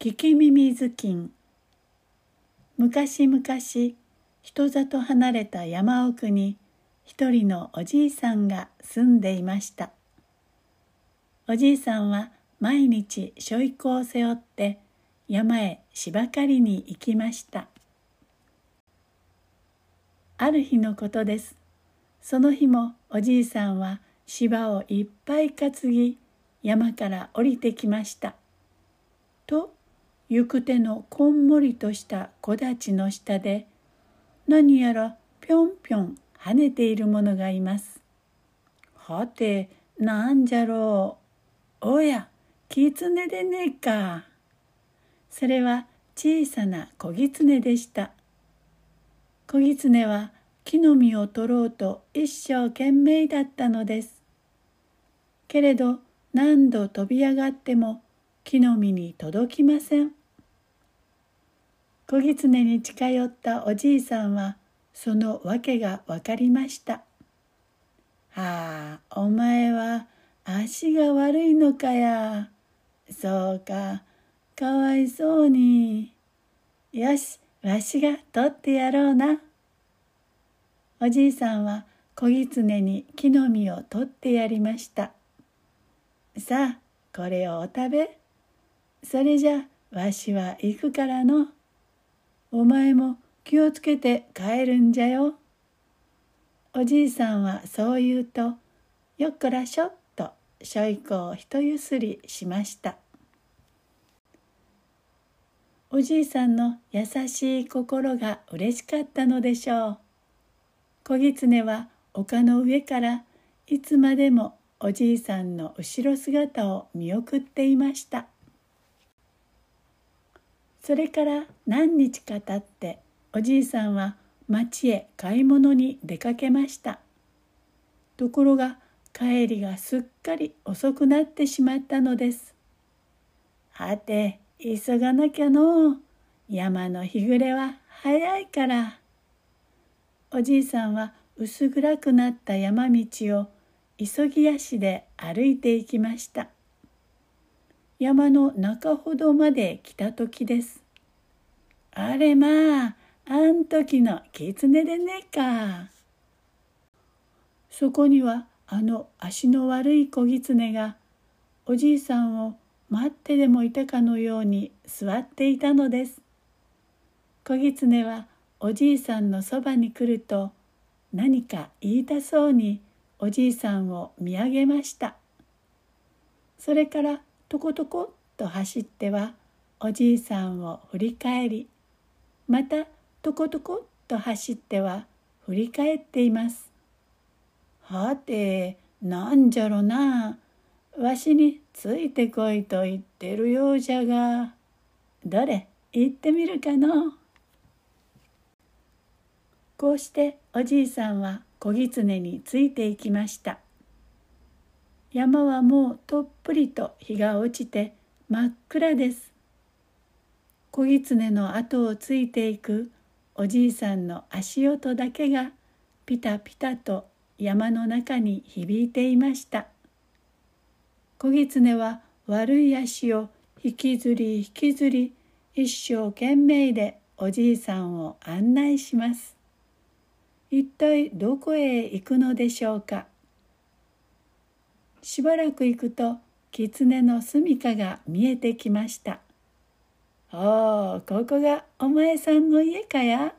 聞き耳頭巾昔々人里離れた山奥に一人のおじいさんが住んでいました。おじいさんは毎日しょいこを背負って山へ芝刈りに行きました。ある日のことです。その日もおじいさんは芝をいっぱい担ぎ山から降りてきました。と行く手のこんもりとした木立の下で何やらぴょんぴょん跳ねているものがいます。はてなんじゃろう。おや狐でねえか。それは小さな小狐でした。小狐は木の実を取ろうと一生懸命だったのです。けれど何度飛び上がっても木の実に届きません。小狐に近寄ったおじいさんはその訳が分かりました。はあ、お前は足が悪いのかや。そうか、かわいそうに。よし、わしが取ってやろうな。おじいさんは小狐に木の実を取ってやりました。さあ、これをお食べ。それじゃわしは行くからの。お前も気をつけて帰るんじゃよ。おじいさんはそう言うと、よっこらしょっとしょいこを一ゆすりしました。おじいさんの優しい心が嬉しかったのでしょう。小狐は丘の上からいつまでもおじいさんの後ろ姿を見送っていました。それから何日か経っておじいさんは町へ買い物に出かけました。ところが帰りがすっかり遅くなってしまったのです。はて急がなきゃの。う山の日暮れは早いから。おじいさんは薄暗くなった山道を急ぎ足で歩いていきました。山の中ほどまで来た時です。あれまあ、あん時の狐でねえか。そこにはあの足の悪い小狐がおじいさんを待ってでもいたかのように座っていたのです。小狐はおじいさんのそばに来ると何か言いたそうにおじいさんを見上げました。それからとことこと走ってはおじいさんを振り返りまたとことこと走っては振り返っています。はてなんじゃろなわしについてこいと言ってるようじゃがどれ行ってみるかのこうしておじいさんは小狐についていきました。山はもうとっぷりと日が落ちて真っ暗です。小狐の後をついていくおじいさんの足音だけがピタピタと山の中に響いていました。小狐は悪い足を引きずり引きずり一生懸命でおじいさんを案内します。一体どこへ行くのでしょうか。しばらく行くと狐の住みかが見えてきました。おお、ここがお前さんの家かや？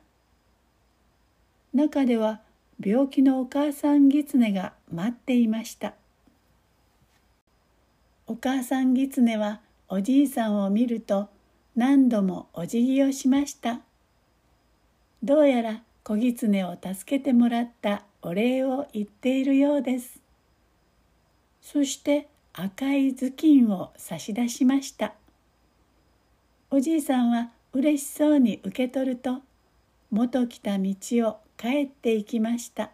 中では病気のお母さん狐が待っていました。お母さん狐はおじいさんを見ると何度もお辞儀をしました。どうやら小狐を助けてもらったお礼を言っているようです。そして赤い頭巾を差し出しました。おじいさんは嬉しそうに受け取ると元来た道を帰っていきました。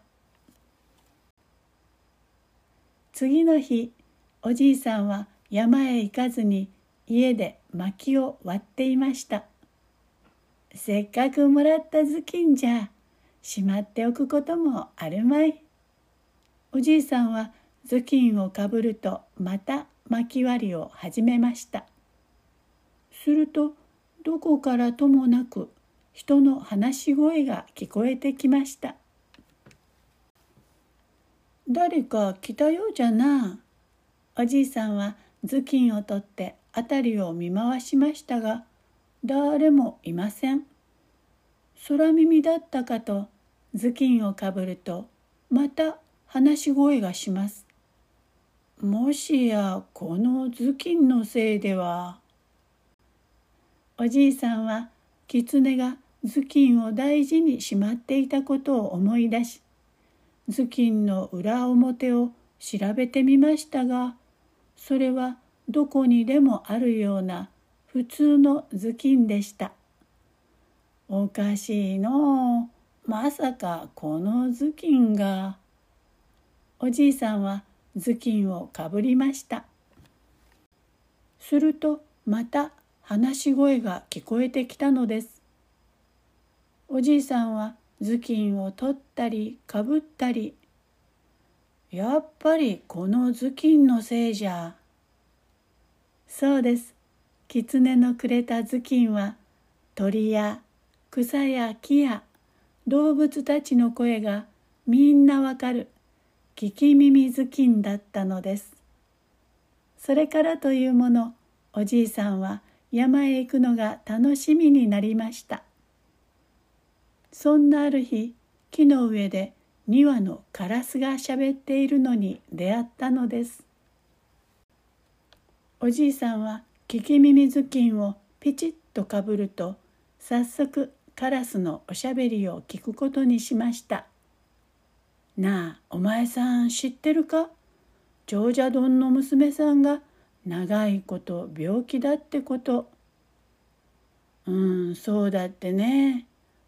次の日おじいさんは山へ行かずに家で薪を割っていました。せっかくもらった頭巾じゃしまっておくこともあるまい。おじいさんは頭巾をかぶるとまた巻き割りを始めましたするとどこからともなく人の話し声が聞こえてきました。誰か来たようじゃな。おじいさんは頭巾を取って辺りを見回しましたが誰もいません。空耳だったかと頭巾をかぶるとまた話し声がします。もしやこの頭巾のせいでは？おじいさんは狐が頭巾を大事にしまっていたことを思い出し頭巾の裏表を調べてみましたがそれはどこにでもあるような普通の頭巾でした。おかしいのまさかこの頭巾が。おじいさんは頭巾をかぶりました。するとまた話し声が聞こえてきたのです。おじいさんは頭巾を取ったりかぶったりやっぱりこの頭巾のせいじゃ。そうです。狐のくれた頭巾は鳥や草や木や動物たちの声がみんなわかる聞き耳頭巾だったのです。それからというものおじいさんは山へ行くのが楽しみになりました。そんなある日木の上で2羽のカラスがしゃべっているのに出会ったのです。おじいさんは聞き耳頭巾をピチッとかぶると早速カラスのおしゃべりを聞くことにしました「なあお前さん知ってるか？長者丼の娘さんが長いこと病気だってことうんそうだってね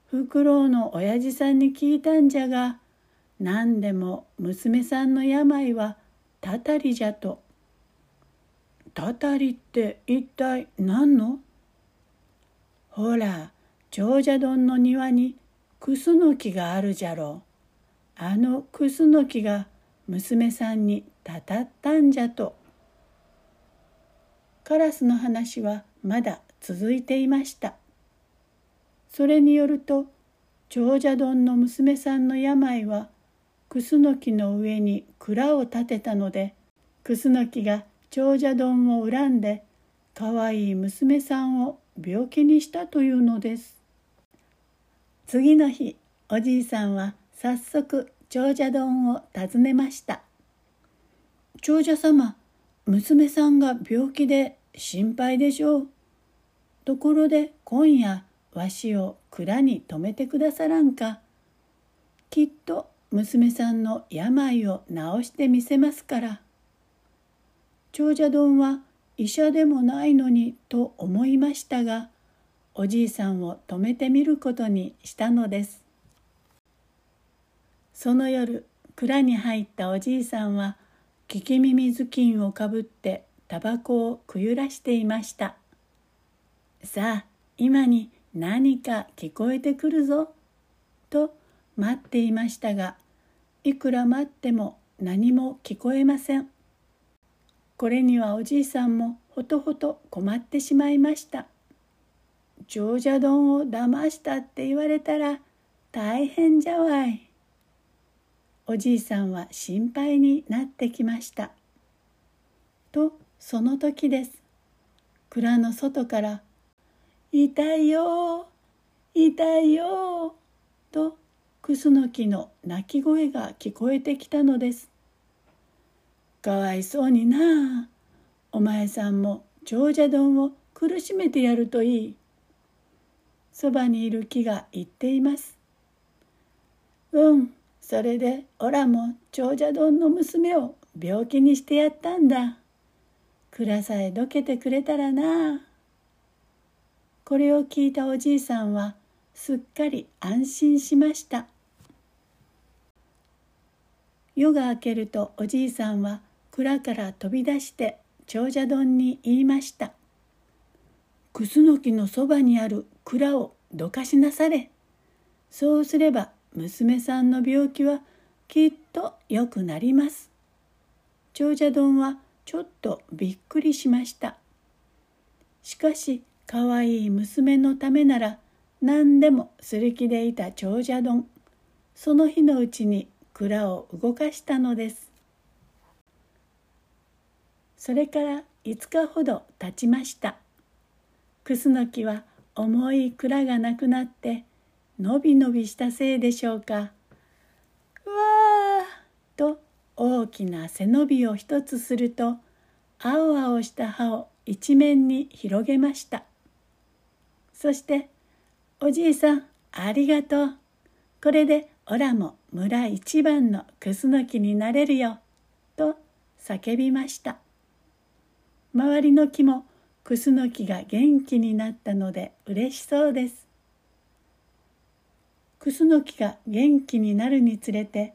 フクロウの親父さんに聞いたんじゃが何でも娘さんの病はたたりじゃと。たたりって一体何の？ほら長者丼の庭にクスノキがあるじゃろう。あのクスノキが娘さんにたたったんじゃと。カラスの話はまだ続いていましたそれによると長者丼の娘さんの病はクスノキの上に蔵を建てたのでクスノキが長者丼を恨んでかわいい娘さんを病気にしたというのです次の日おじいさんは早速長者丼を訪ねました長者様娘さんが病気で心配でしょう。ところで今夜わしを蔵に泊めてくださらんか。きっと娘さんの病を治してみせますから。長者丼は医者でもないのにと思いましたがおじいさんを泊めてみることにしたのです。その夜蔵に入ったおじいさんは聞き耳頭巾をかぶってタバコをくゆらしていました。さあ今に何か聞こえてくるぞと待っていましたがいくら待っても何も聞こえません。これにはおじいさんもほとほと困ってしまいました長者丼を騙したって言われたら大変じゃわい。おじいさんは心配になってきました。とその時です。蔵の外から「痛いよ痛いよ」とクスノキの鳴き声が聞こえてきたのです。かわいそうになあお前さんも長者丼を苦しめてやるといい。そばにいる木が言っています。うんそれでおらも長者丼の娘を病気にしてやったんだ。蔵さえどけてくれたらな。これを聞いたおじいさんはすっかり安心しました。夜が明けるとおじいさんは蔵から飛び出して長者丼に言いました「クスノキのそばにある蔵をどかしなされ。そうすれば娘さんの病気はきっと良くなります。長者丼はちょっとびっくりしました。しかしかわいい娘のためなら何でもする気でいた長者丼その日のうちに蔵を動かしたのですそれから5日ほど経ちました楠木は重い蔵がなくなってのびのびしたせいでしょうか。わあと大きな背伸びを一つすると青々した葉を一面に広げました。そして「おじいさんありがとう。これでおらも村一番のクスノキになれるよ」と叫びました。周りの木もクスノキが元気になったので嬉しそうです。クスノキが元気になるにつれて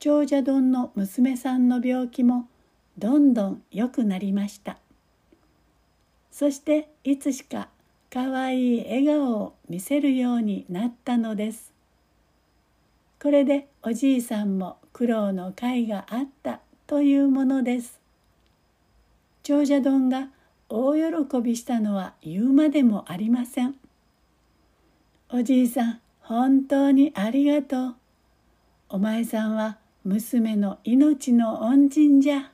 長者丼の娘さんの病気もどんどん良くなりました。そしていつしかかわいい笑顔を見せるようになったのです。これでおじいさんも苦労の甲があったというものです。長者丼が大喜びしたのは言うまでもありません。おじいさん本当にありがとうお前さんは娘の命の恩人じゃ。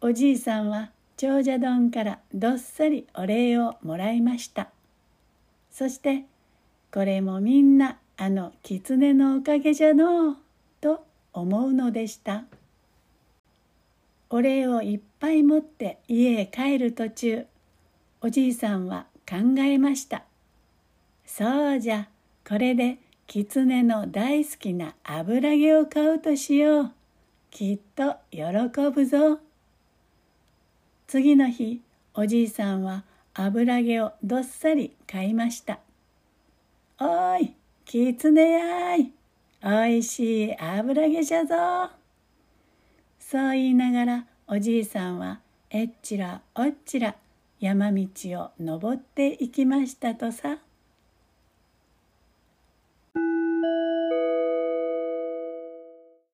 おじいさんは長者丼からどっさりお礼をもらいました。そしてこれもみんなあの狐のおかげじゃのうと思うのでした。お礼をいっぱい持って家へ帰る途中おじいさんは考えました。そうじゃこれで狐の大好きな油揚げを買うとしよう。きっと喜ぶぞ。次の日、おじいさんは油揚げをどっさり買いました。おーい、狐やい。おいしい油揚げじゃぞ。そう言いながらおじいさんはえっちらおっちら山道を登っていきましたとさ。